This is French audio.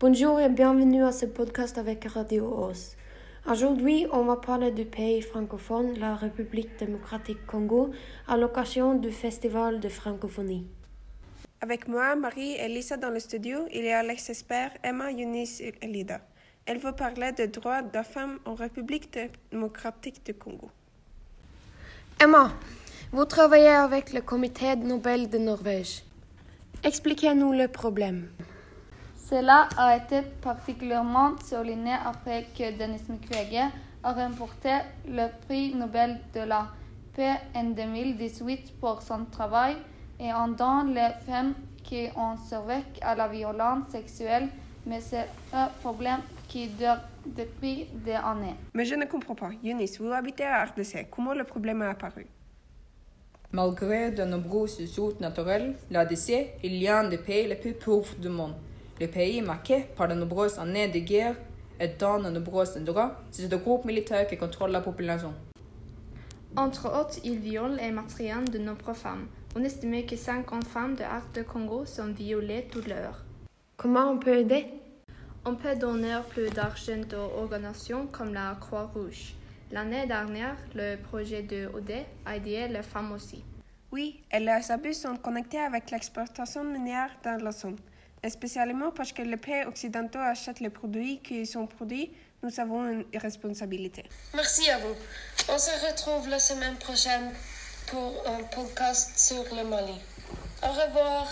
Bonjour et bienvenue à ce podcast avec Radio Os. Aujourd'hui, on va parler du pays francophone, la République démocratique Congo, à l'occasion du Festival de francophonie. Avec moi, Marie et Lisa dans le studio, il y a l'ex-expert Emma Yunis Elida. Elle veut parler des droits de la femme en République démocratique du Congo. Emma, vous travaillez avec le Comité Nobel de Norvège. Expliquez-nous le problème. Cela a été particulièrement souligné après que Denis Mukwege a remporté le prix Nobel de la paix en 2018 pour son travail et en dans les femmes qui ont survécu à la violence sexuelle, mais c'est un problème qui dure depuis des années. Mais je ne comprends pas. Yunis, vous habitez à RDC. Comment le problème a apparu? Malgré de nombreuses ressources naturelles, l'ADC est l'un des pays les plus pauvres du monde. Le pays est marqué par de nombreuses années de guerre et dans de nombreux endroits, c'est le groupe militaire qui contrôle la population. Entre autres, ils violent et maltraitent de nombreuses femmes. On estime que 50 femmes de Art de Congo sont violées toute l'heure. Comment on peut aider? On peut donner plus d'argent aux organisations comme la Croix-Rouge. L'année dernière, le projet de OD a aidé les femmes aussi. Oui, et les abus sont connectés avec l'exportation minière dans la zone. Et spécialement parce que les pays occidentaux achètent les produits qui sont produits, nous avons une responsabilité. Merci à vous. On se retrouve la semaine prochaine pour un podcast sur le Mali. Au revoir.